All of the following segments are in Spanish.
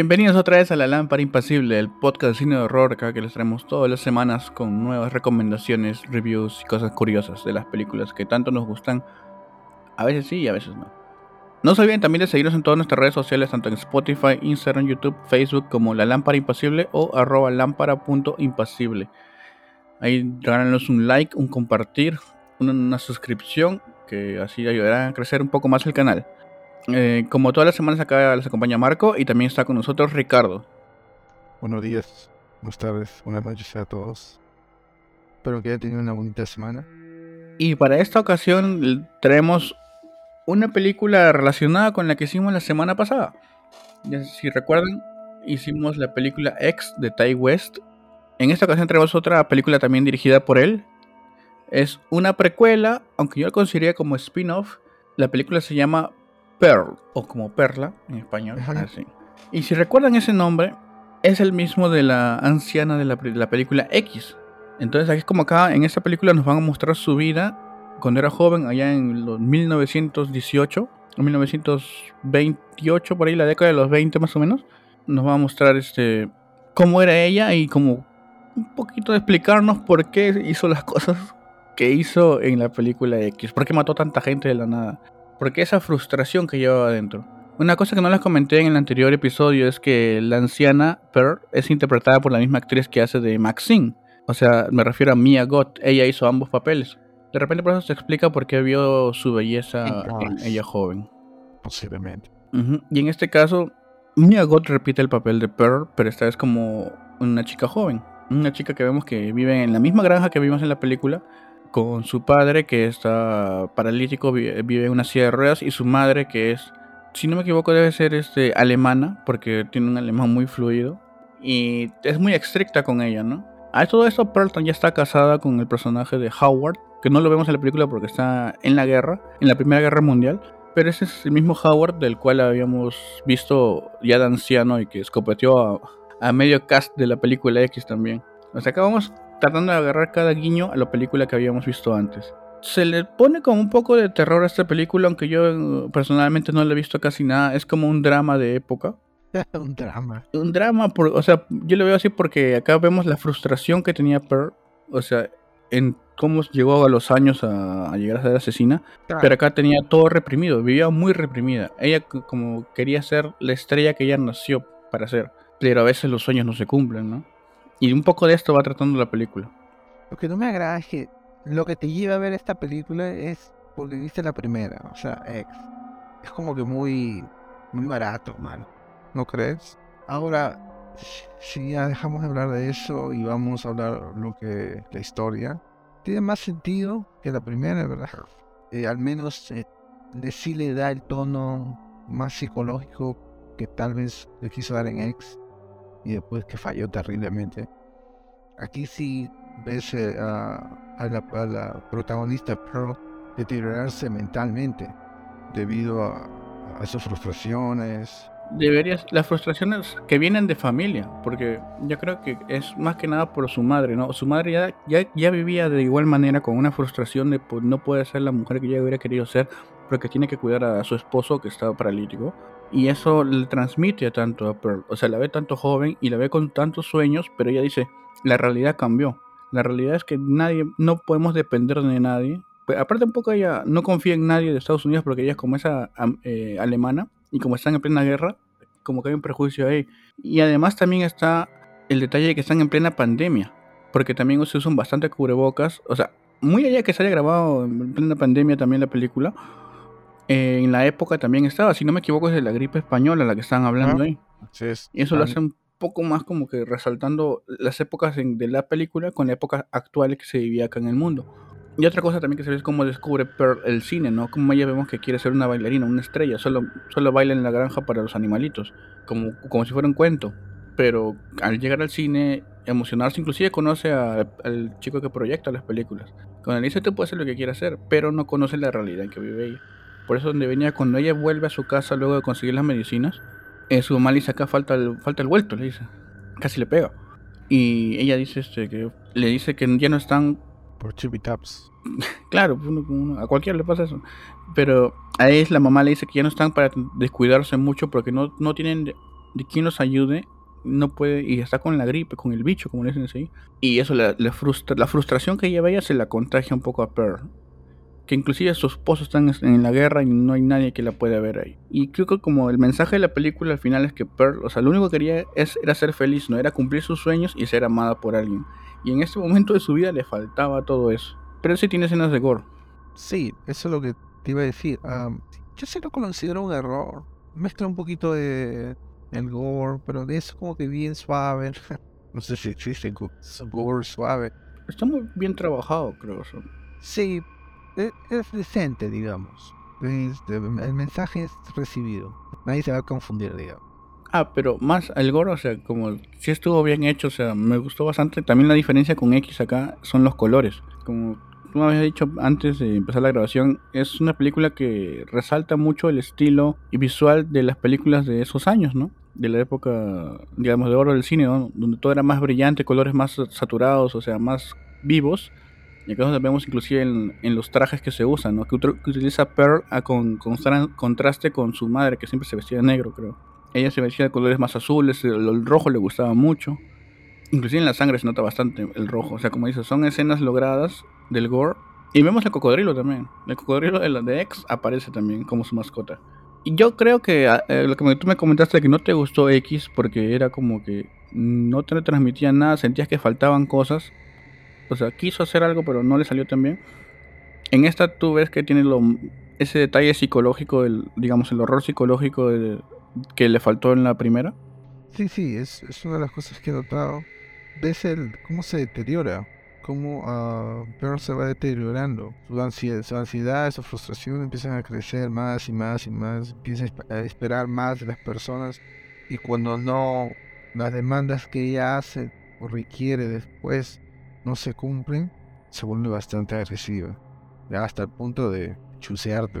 Bienvenidos otra vez a La Lámpara Impasible, el podcast de cine de horror que les traemos todas las semanas con nuevas recomendaciones, reviews y cosas curiosas de las películas que tanto nos gustan. A veces sí y a veces no. No se olviden también de seguirnos en todas nuestras redes sociales, tanto en Spotify, Instagram, YouTube, Facebook, como La Lámpara Impasible o arroba lámpara.impasible. Ahí regálanos un like, un compartir, una, suscripción, que así ayudará a crecer un poco más el canal. Eh, como todas las semanas acá les acompaña Marco y también está con nosotros Ricardo. Buenos días, buenas tardes, buenas noches a todos. Espero que hayan tenido una bonita semana. Y para esta ocasión traemos una película relacionada con la que hicimos la semana pasada. Si recuerdan, hicimos la película X de Ty West. En esta ocasión tenemos otra película también dirigida por él. Es una precuela, aunque yo la consideraría como spin-off. La película se llama Pearl, o como Perla en español. Y si recuerdan ese nombre, es el mismo de la anciana de la, de la película X. Entonces aquí es como acá, en esta película nos van a mostrar su vida cuando era joven, allá en los 1918 o 1928, por ahí, la década de los 20 más o menos, nos va a mostrar este cómo era ella y como un poquito de explicarnos por qué hizo las cosas que hizo en la película X, por qué mató tanta gente de la nada, por qué esa frustración que llevaba adentro. Una cosa que no les comenté en el anterior episodio es que la anciana Pearl es interpretada por la misma actriz que hace de Maxine. O sea, me refiero a Mia Gott. Ella hizo ambos papeles. De repente por eso se explica por qué vio su belleza en ella joven. Posiblemente. Y en este caso, Mia Goth repite el papel de Pearl, pero esta vez como una chica joven. Una chica que vemos que vive en la misma granja que vimos en la película, con su padre que está paralítico, vive en una silla de ruedas, y su madre que es, si no me equivoco, debe ser este, alemana, porque tiene un alemán muy fluido. Y es muy estricta con ella, ¿no? A todo esto, Pearlton ya está casada con el personaje de Howard, que no lo vemos en la película porque está en la guerra, en la Primera Guerra Mundial. Pero ese es el mismo Howard del cual habíamos visto ya de anciano y que escopeteó a, medio cast de la película X también. Acá vamos tratando de agarrar cada guiño a la película que habíamos visto antes. Se le pone como un poco de terror a esta película, aunque yo eh, personalmente no le he visto casi nada. Es como un drama de época. un drama. Un drama, por, o sea, yo lo veo así porque acá vemos la frustración que tenía Pearl. O sea, en cómo llegó a los años a, llegar a ser asesina. Pero acá tenía todo reprimido, vivía muy reprimida. Ella como quería ser la estrella que ella nació para ser. Pero a veces los sueños no se cumplen, ¿no? Y un poco de esto va tratando la película. Lo que no me agrada es que lo que te lleva a ver esta película es porque viste la primera, o sea, ex. Es como que muy, muy barato, mano. ¿No crees? Ahora, si ya dejamos de hablar de eso y vamos a hablar lo que la historia, tiene más sentido que la primera, ¿verdad? Eh, al menos eh, sí le da el tono más psicológico que tal vez le quiso dar en X y después que falló terriblemente. Aquí sí ves eh, a, la, a, la, protagonista Pearl deteriorarse mentalmente debido a, a sus frustraciones, deberías las frustraciones que vienen de familia porque yo creo que es más que nada por su madre no su madre ya, ya, ya vivía de igual manera con una frustración de pues, no puede ser la mujer que ella hubiera querido ser porque tiene que cuidar a su esposo que está paralítico y eso le transmite tanto a Pearl. O sea la ve tanto joven y la ve con tantos sueños pero ella dice la realidad cambió. La realidad es que nadie no podemos depender de nadie. Pues, aparte un poco ella no confía en nadie de Estados Unidos porque ella es como esa eh, alemana y como están en plena guerra, como que hay un prejuicio ahí. Y además también está el detalle de que están en plena pandemia, porque también se usan bastante cubrebocas, o sea, muy allá que se haya grabado en plena pandemia también la película, en la época también estaba, si no me equivoco es de la gripe española la que están hablando ahí. Y eso lo hace un poco más como que resaltando las épocas de la película con la época actual que se vivía acá en el mundo. Y otra cosa también que se ve es cómo descubre Pearl el cine, ¿no? Como ella vemos que quiere ser una bailarina, una estrella, solo, solo baila en la granja para los animalitos, como, como si fuera un cuento. Pero al llegar al cine, emocionarse, inclusive conoce al chico que proyecta las películas. Con él dice, tú puedes hacer lo que quieras hacer, pero no conoce la realidad en que vive ella. Por eso donde venía, cuando ella vuelve a su casa luego de conseguir las medicinas, eh, su mamá le dice, acá falta el, falta el vuelto, le dice. Casi le pega. Y ella dice este, que le dice que ya no están por chippy taps. claro, a cualquiera le pasa eso. Pero a él la mamá le dice que ya no están para descuidarse mucho porque no, no tienen de quien los ayude, no puede, y está con la gripe, con el bicho, como le dicen así, y eso le, frustra, la frustración que lleva ella se la contagia un poco a Pearl. Que inclusive su esposo está en, la guerra y no hay nadie que la pueda ver ahí. Y creo que como el mensaje de la película al final es que Pearl, o sea, lo único que quería es, era ser feliz, no era cumplir sus sueños y ser amada por alguien. Y en este momento de su vida le faltaba todo eso. Pero sí tiene escenas de gore. Sí, eso es lo que te iba a decir. yo sí lo considero un error. Mezcla un poquito de el gore, pero de eso como que bien suave. no sé si existe gore suave. Está muy bien trabajado, creo. Sí, e, es, decente, digamos. el mensaje es recibido. Nadie se va a confundir, digamos. Ah, pero más el gore, o sea, como si estuvo bien hecho, o sea, me gustó bastante. También la diferencia con X acá son los colores. Como tú me habías dicho antes de empezar la grabación, es una película que resalta mucho el estilo y visual de las películas de esos años, ¿no? De la época, digamos, de oro del cine. Donde todo era más brillante, colores más saturados, o sea, más vivos. Y acá vemos inclusive en, los trajes que se usan, ¿no? Que, utiliza Pearl a con, contraste con su madre, que siempre se vestía de negro, creo. Ella se vestía de colores más azules, el rojo le gustaba mucho. Inclusive en la sangre se nota bastante el rojo. O sea, como dices, son escenas logradas del gore. Y vemos el cocodrilo también. El cocodrilo de de X aparece también como su mascota. Y yo creo que ah, eh, lo que tú me comentaste que no te gustó X porque era como que no te transmitía nada, sentías que faltaban cosas. O sea, quiso hacer algo pero no le salió tan bien. En esta tú ves que tiene lo, ese detalle psicológico, el, digamos el horror psicológico que le faltó en la primera. Sí, sí, es, es una de las cosas que he notado ves el cómo se deteriora, cómo uh, se va deteriorando. Su ansiedad, su ansiedad, su frustración empiezan a crecer más y más y más, empieza a esperar más de las personas y cuando no las demandas que ella hace o requiere después no se cumplen, se vuelve bastante agresiva, ya hasta el punto de chusearte.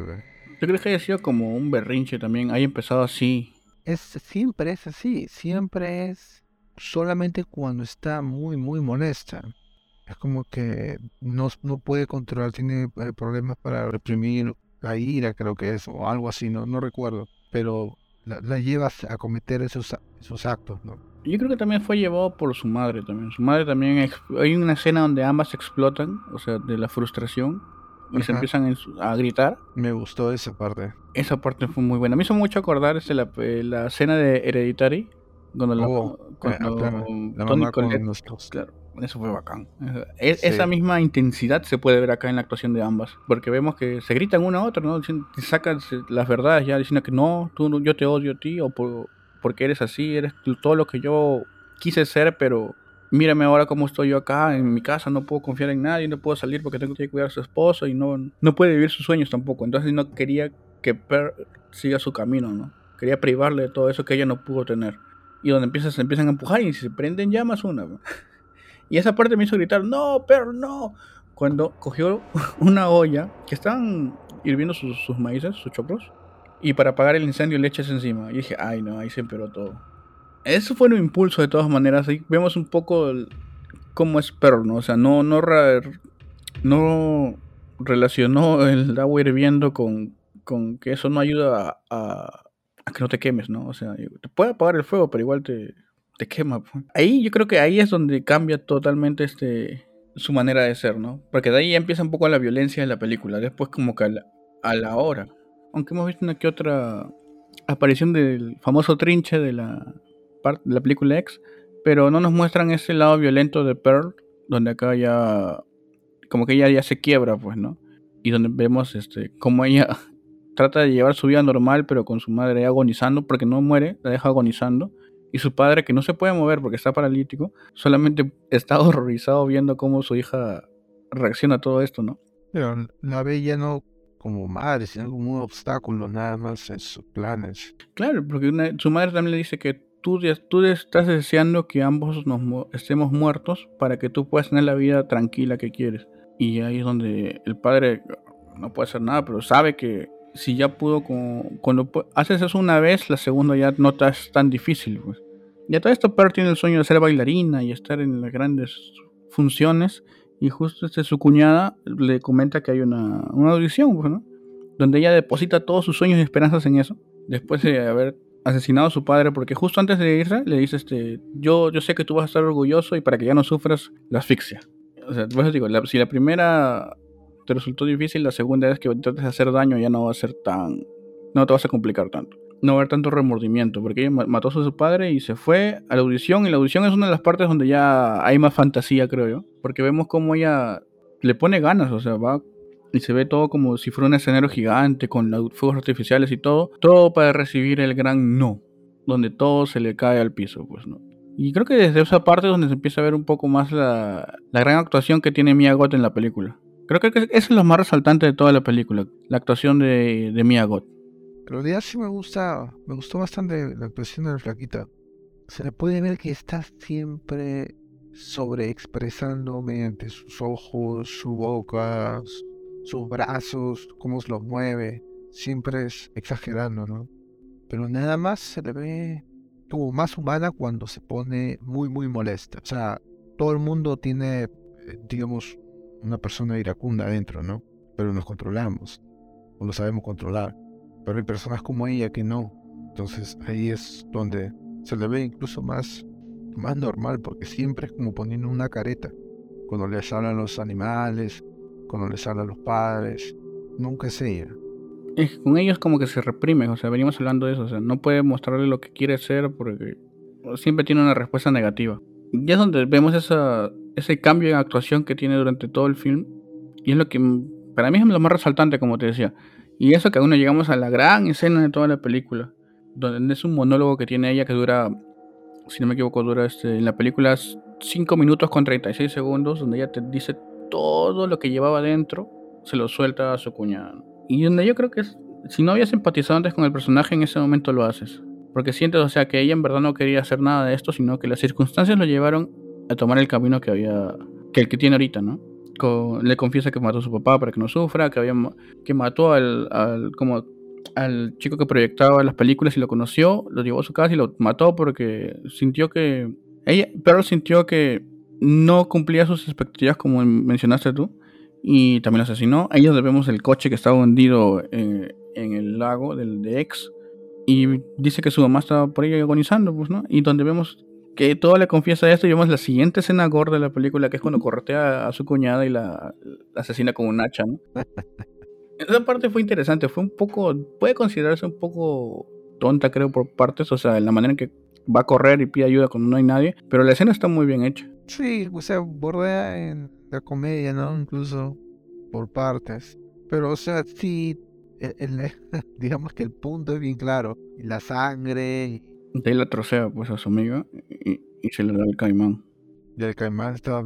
¿Tú crees que haya sido como un berrinche también? Haya empezado así. Es, siempre es así, siempre es solamente cuando está muy, muy molesta. Es como que no, no puede controlar, tiene eh, problemas para reprimir la ira, creo que es, o algo así, no, no recuerdo. Pero la, la lleva a cometer esos, esos actos, ¿no? Yo creo que también fue llevado por su madre también. Su madre también... Hay una escena donde ambas explotan, o sea, de la frustración. Y se empiezan a gritar. Me gustó esa parte. Esa parte fue muy buena. Me hizo mucho acordar este, la, eh, la escena de Hereditary cuando, la, oh, cuando claro, eso fue bacán. E, esa misma intensidad se puede ver acá en la actuación de ambas, porque vemos que se gritan una a otra, ¿no? Sacan las verdades ya diciendo que no, tú, yo te odio a ti, o por, porque eres así, eres todo lo que yo quise ser, pero mírame ahora cómo estoy yo acá en mi casa, no puedo confiar en nadie, no puedo salir porque tengo que cuidar a su esposo y no, no puede vivir sus sueños tampoco. Entonces no quería que Per siga su camino, ¿no? Quería privarle de todo eso que ella no pudo tener y donde empiezan, se empiezan a empujar y se prenden llamas una. Y esa parte me hizo gritar, no, pero no. Cuando cogió una olla que estaban hirviendo sus, sus maíces, sus choclos, y para apagar el incendio le echas encima. Y dije, ay no, ahí se empeoró todo. Eso fue un impulso de todas maneras. Ahí vemos un poco cómo es Pearl, ¿no? O sea, no, no, no relacionó el agua hirviendo con, con que eso no ayuda a que no te quemes, ¿no? O sea, te puede apagar el fuego, pero igual te, te quema. Pues. Ahí yo creo que ahí es donde cambia totalmente este su manera de ser, ¿no? Porque de ahí ya empieza un poco la violencia de la película, después como que a la, hora. Aunque hemos visto una que otra aparición del famoso trinche de la, de la película X, pero no nos muestran ese lado violento de Pearl, donde acá ya como que ella ya se quiebra, pues, ¿no? Y donde vemos este cómo ella trata de llevar su vida normal, pero con su madre agonizando, porque no muere, la deja agonizando. Y su padre, que no se puede mover porque está paralítico, solamente está horrorizado viendo cómo su hija reacciona a todo esto, ¿no? Pero la ve ya no como madre, sino como un obstáculo nada más en sus planes. Claro, porque su madre también le dice que tú, tú estás deseando que ambos nos estemos muertos para que tú puedas tener la vida tranquila que quieres. Y ahí es donde el padre no puede hacer nada, pero sabe que si ya pudo con, cuando haces eso una vez, la segunda ya no es tan difícil. Pues. Ya todo esto Per tiene el sueño de ser bailarina y estar en las grandes funciones. Y justo este, su cuñada le comenta que hay una, una audición, pues, Donde ella deposita todos sus sueños y esperanzas en eso. Después de haber asesinado a su padre porque justo antes de irse le dice este yo yo sé que tú vas a estar orgulloso y para que ya no sufras la asfixia o sea por eso digo si la primera te resultó difícil la segunda vez que trates de hacer daño ya no va a ser tan no te vas a complicar tanto no haber tanto remordimiento porque ella mató a su padre y se fue a la audición y la audición es una de las partes donde ya hay más fantasía creo yo porque vemos cómo ella le pone ganas o sea va y se ve todo como si fuera un escenario gigante con fuegos artificiales y todo, todo para recibir el gran no, donde todo se le cae al piso, pues no. Y creo que desde esa parte es donde se empieza a ver un poco más la, la gran actuación que tiene Mia Goth en la película. Creo que eso es lo más resaltante de toda la película, la actuación de, de Mia Goth. Pero de sí me gusta, me gustó bastante la actuación de la flaquita. Se le puede ver que está siempre sobreexpresando mediante sus ojos, su boca, sus brazos, cómo los mueve, siempre es exagerando, ¿no? Pero nada más se le ve como más humana cuando se pone muy, muy molesta. O sea, todo el mundo tiene, eh, digamos, una persona iracunda adentro, ¿no? Pero nos controlamos, o lo sabemos controlar. Pero hay personas como ella que no. Entonces ahí es donde se le ve incluso más, más normal, porque siempre es como poniendo una careta. Cuando les hablan los animales, cuando les habla a los padres, nunca es ella. Es con ellos como que se reprime, o sea, venimos hablando de eso, o sea, no puede mostrarle lo que quiere ser porque siempre tiene una respuesta negativa. Y es donde vemos esa, ese cambio en actuación que tiene durante todo el film, y es lo que para mí es lo más resaltante, como te decía. Y eso que aún no llegamos a la gran escena de toda la película, donde es un monólogo que tiene ella que dura, si no me equivoco, dura este, en la película 5 minutos con 36 segundos, donde ella te dice todo lo que llevaba dentro se lo suelta a su cuñada. Y donde yo creo que es, si no habías empatizado antes con el personaje, en ese momento lo haces. Porque sientes, o sea, que ella en verdad no quería hacer nada de esto, sino que las circunstancias lo llevaron a tomar el camino que había, que el que tiene ahorita, ¿no? le confiesa que mató a su papá para que no sufra, que había, que mató al, al, como al chico que proyectaba las películas y lo conoció, lo llevó a su casa y lo mató porque sintió que ella, pero sintió que no cumplía sus expectativas como mencionaste tú y también lo asesinó. Ahí donde vemos el coche que estaba hundido en, el lago del de ex y dice que su mamá estaba por ahí agonizando, pues, ¿no? Y donde vemos que todo le confiesa esto y vemos la siguiente escena gorda de la película que es cuando corretea a su cuñada y la, asesina con un hacha, ¿no? Esa parte fue interesante, fue un poco, puede considerarse un poco tonta creo por partes, o sea, en la manera en que va a correr y pide ayuda cuando no hay nadie, pero la escena está muy bien hecha. Sí, o sea, bordea en la comedia, ¿no? Incluso por partes. Pero, o sea, sí, digamos que el punto es bien claro. Y la sangre. De ahí la trocea, pues, a su amiga y, se le da el caimán. Y el caimán está,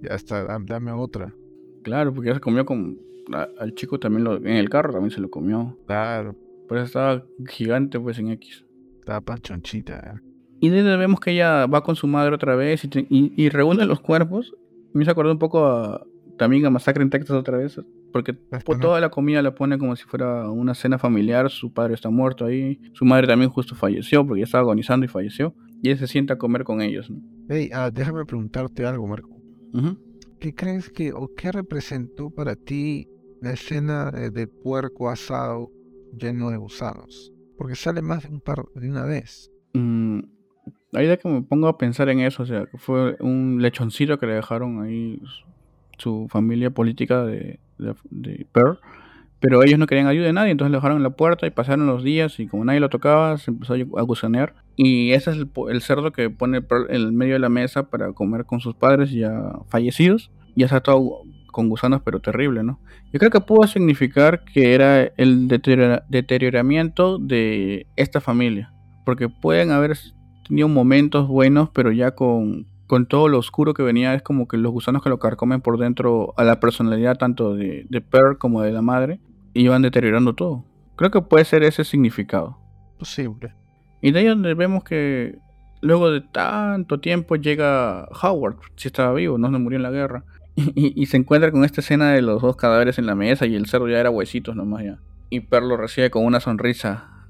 ya está, dame otra. Claro, porque ya se comió con. Al chico también lo, en el carro también se lo comió. Claro. Pero estaba gigante, pues, en X. Estaba panchonchita, ¿eh? Y desde vemos que ella va con su madre otra vez y, reúne los cuerpos. Me hizo acordar un poco a, también a Masacre en Texas otra vez. Porque toda la comida la pone como si fuera una cena familiar. Su padre está muerto ahí. Su madre también justo falleció porque ya estaba agonizando y falleció. Y él se sienta a comer con ellos. Hey, ah, déjame preguntarte algo, Marco. ¿Qué crees que o qué representó para ti la escena del puerco asado lleno de gusanos? Porque sale más de un par de una vez. Mm, Ahí de que me pongo a pensar en eso, o sea, fue un lechoncito que le dejaron ahí su familia política de, de, Pearl, pero ellos no querían ayuda de nadie, entonces le dejaron en la puerta y pasaron los días y como nadie lo tocaba, se empezó a gusanear. Y ese es el, cerdo que pone Pearl en el medio de la mesa para comer con sus padres ya fallecidos. Ya está todo con gusanos, pero terrible, ¿no? Yo creo que pudo significar que era el deterioramiento de esta familia, porque pueden haber tenido momentos buenos, pero ya con, con todo lo oscuro que venía, es como que los gusanos que lo carcomen por dentro a la personalidad tanto de, de Pearl como de la madre, iban deteriorando todo. Creo que puede ser ese significado. Posible. Y de ahí donde vemos que luego de tanto tiempo llega Howard, si estaba vivo, no se murió en la guerra, y, se encuentra con esta escena de los dos cadáveres en la mesa y el cerdo ya era huesitos nomás ya. Y Pearl lo recibe con una sonrisa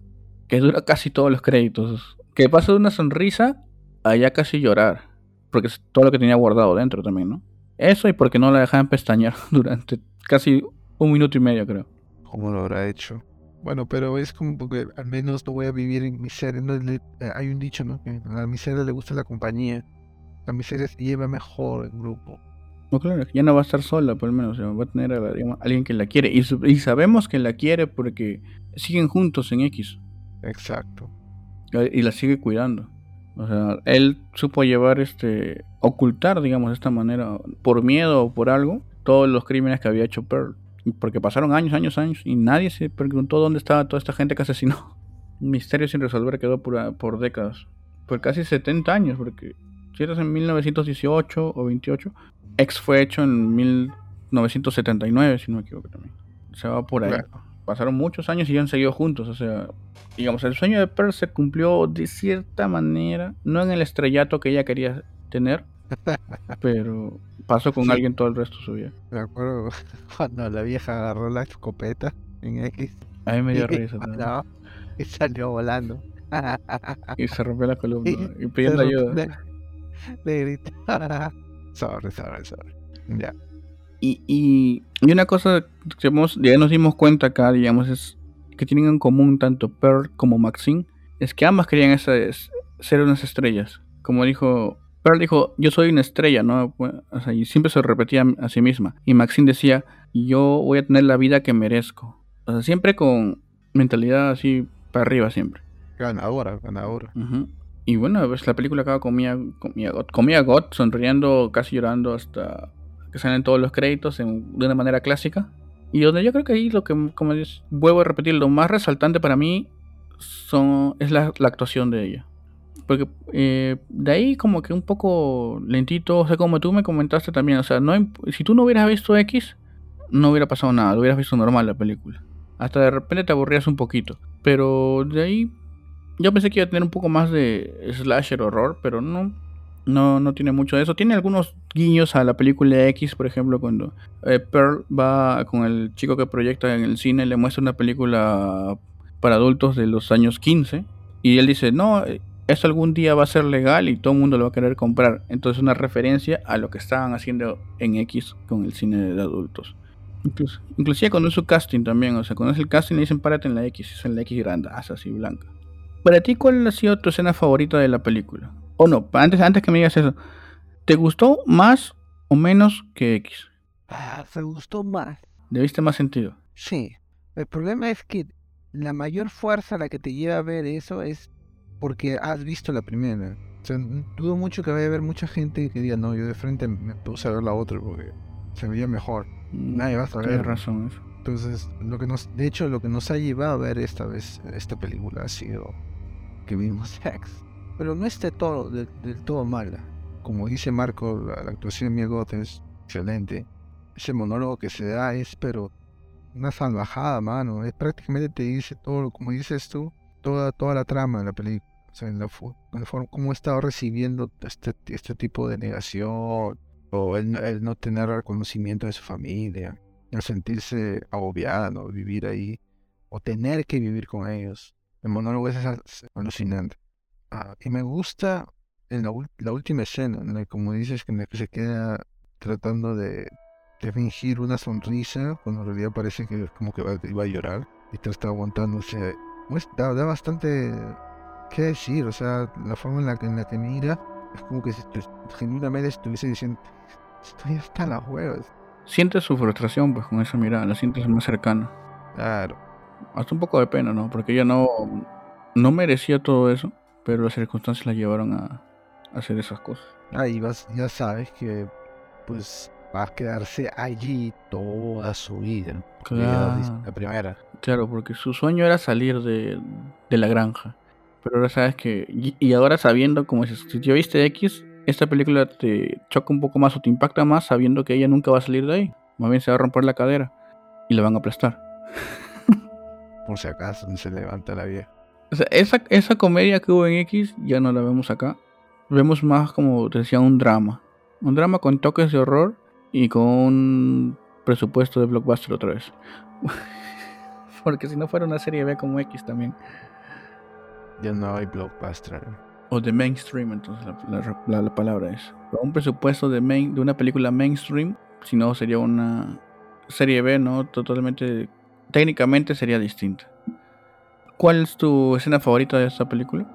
que dura casi todos los créditos que pasó de una sonrisa a ya casi llorar. Porque es todo lo que tenía guardado dentro también, ¿no? Eso y porque no la dejaban pestañear durante casi un minuto y medio, creo. ¿Cómo lo habrá hecho? Bueno, pero es como porque al menos no voy a vivir en miseria. No, le- eh, hay un dicho, ¿no? Que a la miseria le gusta la compañía. La miseria se lleva mejor en grupo. No, claro, ya no va a estar sola, por lo menos, o sea, va a tener a, digamos, alguien que la quiere. Y, y sabemos que la quiere porque siguen juntos en X. Exacto. Y la sigue cuidando. O sea, él supo llevar este. ocultar, digamos, de esta manera, por miedo o por algo, todos los crímenes que había hecho Pearl. Porque pasaron años, años, años, y nadie se preguntó dónde estaba toda esta gente que asesinó. Un misterio sin resolver quedó por, por décadas. Por casi 70 años, porque si eras en 1918 o 28, X fue hecho en 1979, si no me equivoco también. Se va por ahí. Claro. Pasaron muchos años y han seguido juntos. O sea, digamos, el sueño de Pearl se cumplió de cierta manera, no en el estrellato que ella quería tener, pero pasó con Sí. alguien todo el resto de su vida. Me acuerdo cuando la vieja agarró la escopeta en X. A mí me dio y, risa también. no, y salió volando. Y se rompió la columna Y y pidiendo ayuda. Le, le grité. Sorry, sorry, sorry. Ya. Y, y, y una cosa que hemos- ya nos dimos cuenta acá, digamos, es que tienen en común tanto Pearl como Maxine, es que ambas querían esas- ser unas estrellas. Como dijo, Pearl dijo, yo soy una estrella, ¿no? O sea, y siempre se repetía a sí misma. Y Maxine decía, yo voy a tener la vida que merezco. O sea, siempre con mentalidad así para arriba, siempre. Ganadora, ganadora. Ujú. Y bueno, pues la película acaba con Mia, con Mia sonriendo, casi llorando hasta que salen todos los créditos de una manera clásica. Y donde yo creo que ahí lo que, como es- vuelvo a repetir, lo más resaltante para mí son, es la, actuación de ella. Porque eh, de ahí como que un poco lentito, o sea, como tú me comentaste también, o sea, no, si tú no hubieras visto X, no hubiera pasado nada, lo hubieras visto normal la película. Hasta de repente te aburrías un poquito. Pero de ahí yo pensé que iba a tener un poco más de slasher horror, pero no. No, no tiene mucho de eso. Tiene algunos guiños a la película X, por ejemplo, cuando eh, Pearl va con el chico que proyecta en el cine, le muestra una película para adultos de los años 15. Y él dice, no, esto algún día va a ser legal y todo el mundo lo va a querer comprar. Entonces una referencia a lo que estaban haciendo en X con el cine de adultos. Incluso, inclusive cuando es su casting también, o sea, cuando es el casting le dicen párate en la X, es en la X grandaza, así blanca. Para ti, ¿cuál ha sido tu escena favorita de la película? O no, antes, antes que me digas eso, ¿te gustó más o menos que X? Ah, me gustó más. ¿Le viste más sentido? Sí. El problema es que la mayor fuerza a la que te lleva a ver eso es porque has visto la primera. O sea, dudo mucho que vaya a haber mucha gente que diga, no, yo de frente me puse a ver la otra porque se veía mejor. Nadie va a saber. Tienes razón, eso. Entonces, lo que nos, de hecho, lo que nos ha llevado a ver esta vez esta película ha sido que vimos X. Pero no esté todo del, del todo mala. Como dice Marco, la, la actuación de Mia Goth es excelente. Ese monólogo que se da es, pero una salvajada, mano. Es prácticamente te dice todo, como dices tú, toda, toda la trama de la película. O sea, en la, en la forma como estaba recibiendo este, este tipo de negación, o el, el no tener reconocimiento de su familia, el sentirse agobiada, ¿no? Vivir ahí, o tener que vivir con ellos. El monólogo es al- alucinante. Ah, y me gusta en la, última escena, en la que, como dices, que, en la que se queda tratando de, de fingir una sonrisa, cuando en realidad parece que como que iba a llorar, y te está aguantándose. Pues, da, da bastante qué decir, o sea, la forma en la que, en la que mira, es como que si te- genuinamente estuviese diciendo, estoy hasta las huevas. Sientes su frustración, pues, con esa mirada, la sientes más cercana. Claro. Hasta un poco de pena, ¿no? Porque ella no, no merecía todo eso, pero las circunstancias la llevaron a, a hacer esas cosas. Ahí vas, ya sabes que pues va a quedarse allí toda su vida. Claro. La primera. Claro, porque su sueño era salir de, de la granja. Pero ahora sabes que. Y, y ahora sabiendo, como dices, si ya viste X, esta película te choca un poco más o te impacta más sabiendo que ella nunca va a salir de ahí. Más bien se va a romper la cadera y la van a aplastar. Por si acaso se levanta la vieja. O sea, esa, esa comedia que hubo en X ya no la vemos acá. Vemos más como decía un drama. Un drama con toques de horror y con un presupuesto de blockbuster otra vez. Porque si no fuera una serie B como X también. Ya no hay blockbuster. O de mainstream, entonces la, la- la- la palabra es. Un presupuesto de, main, de una película mainstream, si no sería una serie B, ¿no? Totalmente, técnicamente sería distinta. ¿Cuál es tu escena favorita de esta película?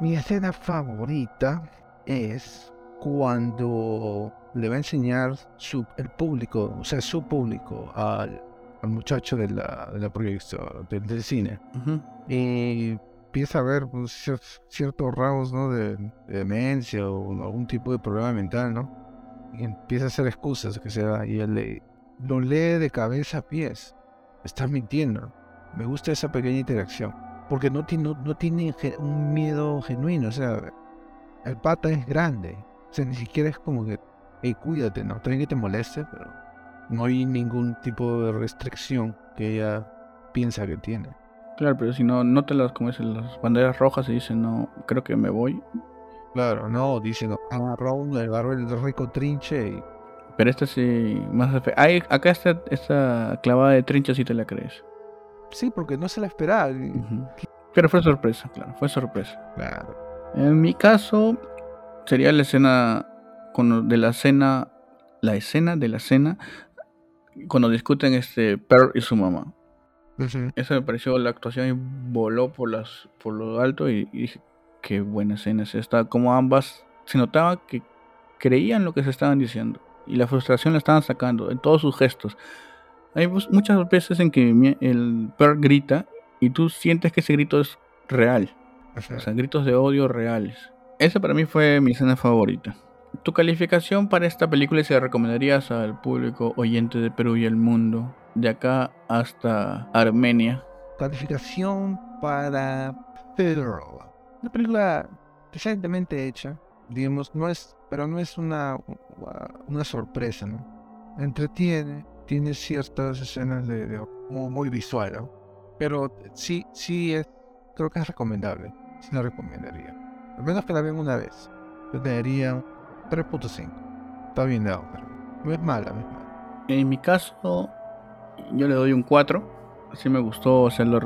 Mi escena favorita es cuando le va a enseñar su, el público, o sea, su público al, al muchacho de la, de la proyección, del, del cine. Y empieza a ver pues, cier- ciertos rasgos ¿no? de, de demencia o algún tipo de problema mental, ¿no? Y empieza a hacer excusas que se da y él le, lo lee de cabeza a pies. Estás mintiendo. Me gusta esa pequeña interacción. Porque no tiene, no, no tiene ge- un miedo genuino. O sea, el pata es grande. O sea, ni siquiera es como que, hey, cuídate, ¿no? También que te moleste, pero no hay ningún tipo de restricción que ella piensa que tiene. Claro, pero si no, no te las, como dicen, las banderas rojas y dicen, no, creo que me voy. Claro, no, dice, no, agarró, agarró el rico trinche y Pero esta sí, más Ahí, acá esta, esta clavada de trincha sí te la crees. Sí, porque no se la esperaba. Pero fue sorpresa, claro, fue sorpresa. Claro. En mi caso, sería la escena cuando de la cena, la escena de la cena, cuando discuten este Pearl y su mamá. Eso me pareció la actuación y voló por las por lo alto y, y dije qué buena escena es esta. Como ambas se notaba que creían lo que se estaban diciendo y la frustración la estaban sacando en todos sus gestos. Hay muchas veces en que el Pearl grita y tú sientes que ese grito es real. O sea, gritos de odio reales. Esa para mí fue mi escena favorita. ¿Tu calificación para esta película se la recomendarías al público oyente de Perú y el mundo? De acá hasta Armenia. Calificación para Pearl. Una película decentemente hecha, digamos, no es, pero no es una, una sorpresa, ¿no? Entretiene, tiene ciertas escenas de, de- muy, muy visual, ¿no? Pero sí, sí es, creo que es recomendable, sí la recomendaría. Al menos que la vean una vez. Yo le daría 3.5. Está bien dado, pero no es mala, no es mala. En mi caso, yo le doy un 4. Así me gustó, o sea, lo,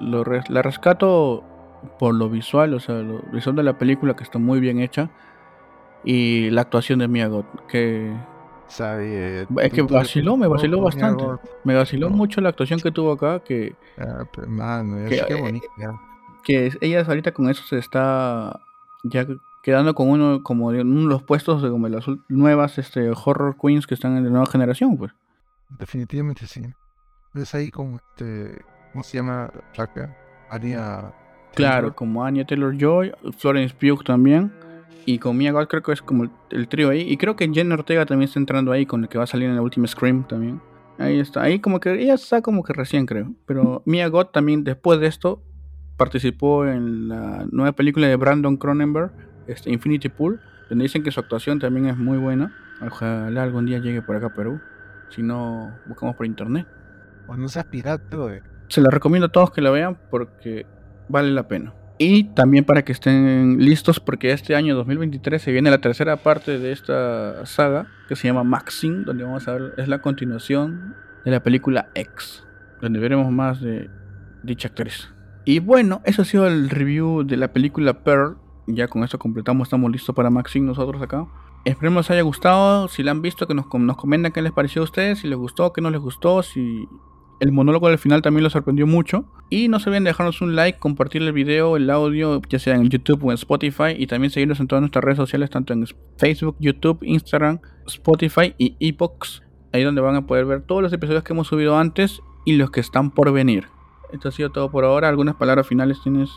lo la rescato por lo visual, o sea, lo visual de la película que está muy bien hecha. Y la actuación de Mia Goth, que eh, Es que vaciló, me vaciló bastante. me vaciló No. mucho la actuación que tuvo acá, que Ah, pero, mano, es Que, eh, bonito. ya. que ella ahorita con eso se está ya quedando con uno como de uno de los puestos de como las nuevas este horror queens que están en la nueva generación pues Definitivamente sí. Es ahí con este. ¿Cómo se llama? Raca. Anya. Claro. Como Anya Taylor Joy Florence Pugh también y con Mia Goth creo que es como el, el trío ahí y creo que Jen Ortega también está entrando ahí con el que va a salir en la última Scream también. Ahí está ahí como que ella está como que recién creo pero Mia Goth también después de esto participó en la nueva película de Brandon Cronenberg este Infinity Pool donde dicen que su actuación también es muy buena. Ojalá algún día llegue por acá a Perú. Si no buscamos por internet. O no seas pirata, güey. se la recomiendo a todos que la vean porque vale la pena. Y también para que estén listos porque este año 2023 se viene la tercera parte de esta saga que se llama Maxine, donde vamos a ver, es la continuación de la película X, donde veremos más de dicha actriz. Y bueno, eso ha sido el review de la película Pearl. Ya con esto completamos, estamos listos para Maxine nosotros acá. Esperemos les haya gustado, si la han visto que nos, nos qué les pareció a ustedes, si les gustó, qué no les gustó, si el monólogo del final también lo sorprendió mucho. Y no se olviden de dejarnos un like, compartir el video, el audio, ya sea en YouTube o en Spotify. Y también seguirnos en todas nuestras redes sociales, tanto en Facebook, YouTube, Instagram, Spotify y Epox. Ahí donde van a poder ver todos los episodios que hemos subido antes y los que están por venir. Esto ha sido todo por ahora. ¿Algunas palabras finales tienes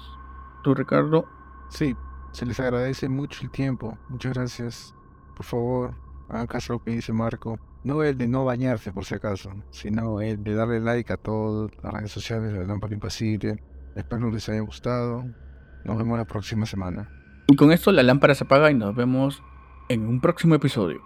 tú, Ricardo? Sí, se les agradece mucho el tiempo. Muchas gracias. Por favor, hagan caso lo que dice Marco. No el de no bañarse, por si acaso, sino el de darle like a todas las redes sociales de Lámpara Impasible. Espero les haya gustado. Nos vemos la próxima semana. Y con esto la lámpara se apaga y nos vemos en un próximo episodio.